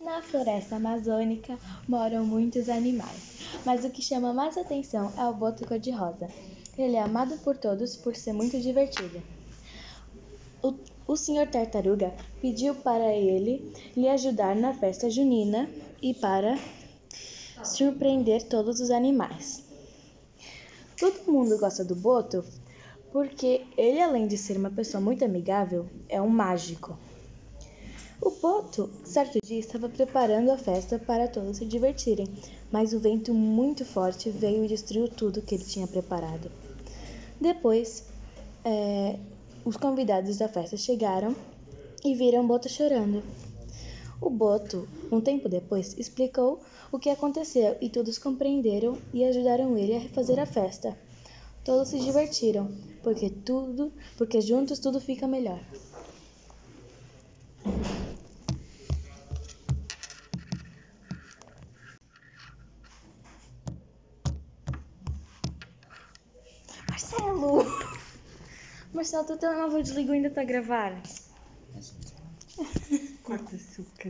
Na floresta amazônica moram muitos animais, mas o que chama mais atenção é o boto cor-de-rosa. Ele é amado por todos por ser muito divertido. O, o senhor tartaruga pediu para ele lhe ajudar na festa junina e para surpreender todos os animais. Todo mundo gosta do boto porque ele, além de ser uma pessoa muito amigável, é um mágico. O Boto, certo dia, estava preparando a festa para todos se divertirem, mas o vento muito forte veio e destruiu tudo que ele tinha preparado. Depois, é, os convidados da festa chegaram e viram Boto chorando. O Boto, um tempo depois, explicou o que aconteceu e todos compreenderam e ajudaram ele a refazer a festa. Todos se divertiram, porque tudo, porque juntos tudo fica melhor. Marcelo! Marcelo, teu telemóvel desligou e ainda tá a gravar. Corta açúcar.